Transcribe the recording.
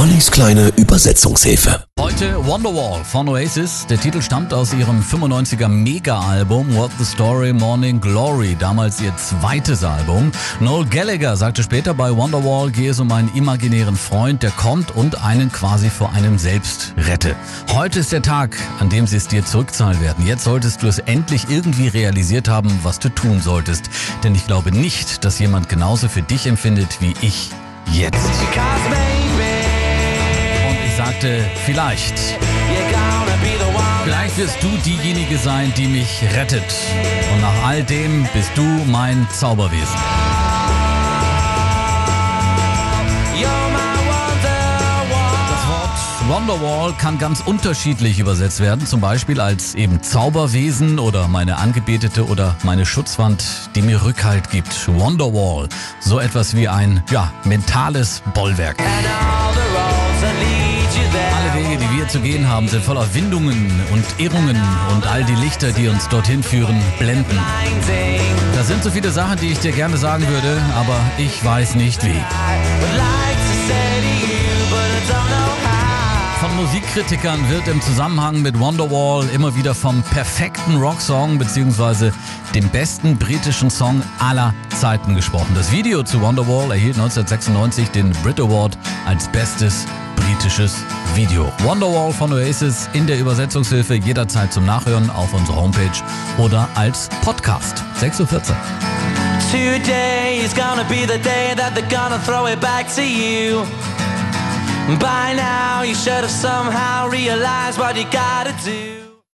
Ollis kleine Übersetzungshilfe. Heute Wonderwall von Oasis. Der Titel stammt aus ihrem 95er Mega-Album What the Story Morning Glory, damals ihr zweites Album. Noel Gallagher sagte später bei Wonderwall gehe es um einen imaginären Freund, der kommt und einen quasi vor einem selbst rette. Heute ist der Tag, an dem sie es dir zurückzahlen werden. Jetzt solltest du es endlich irgendwie realisiert haben, was du tun solltest. Denn ich glaube nicht, dass jemand genauso für dich empfindet wie ich jetzt. Sagte, vielleicht. Vielleicht wirst du diejenige sein, die mich rettet. Und nach all dem bist du mein Zauberwesen. Wonderwall kann ganz unterschiedlich übersetzt werden, zum Beispiel als eben Zauberwesen oder meine Angebetete oder meine Schutzwand, die mir Rückhalt gibt. Wonderwall, so etwas wie ein, ja, mentales Bollwerk. Alle Wege, die wir zu gehen haben, sind voller Windungen und Irrungen und all die Lichter, die uns dorthin führen, blenden. Das sind so viele Sachen, die ich dir gerne sagen würde, aber ich weiß nicht wie. Von Musikkritikern wird im Zusammenhang mit Wonderwall immer wieder vom perfekten Rocksong bzw. dem besten britischen Song aller Zeiten gesprochen. Das Video zu Wonderwall erhielt 1996 den Brit Award als bestes britisches Video. Wonderwall von Oasis in der Übersetzungshilfe jederzeit zum Nachhören auf unserer Homepage oder als Podcast. 6.14 Uhr. Today is gonna be the day that they're gonna throw it back to you. By now, you should have somehow realized what you gotta do.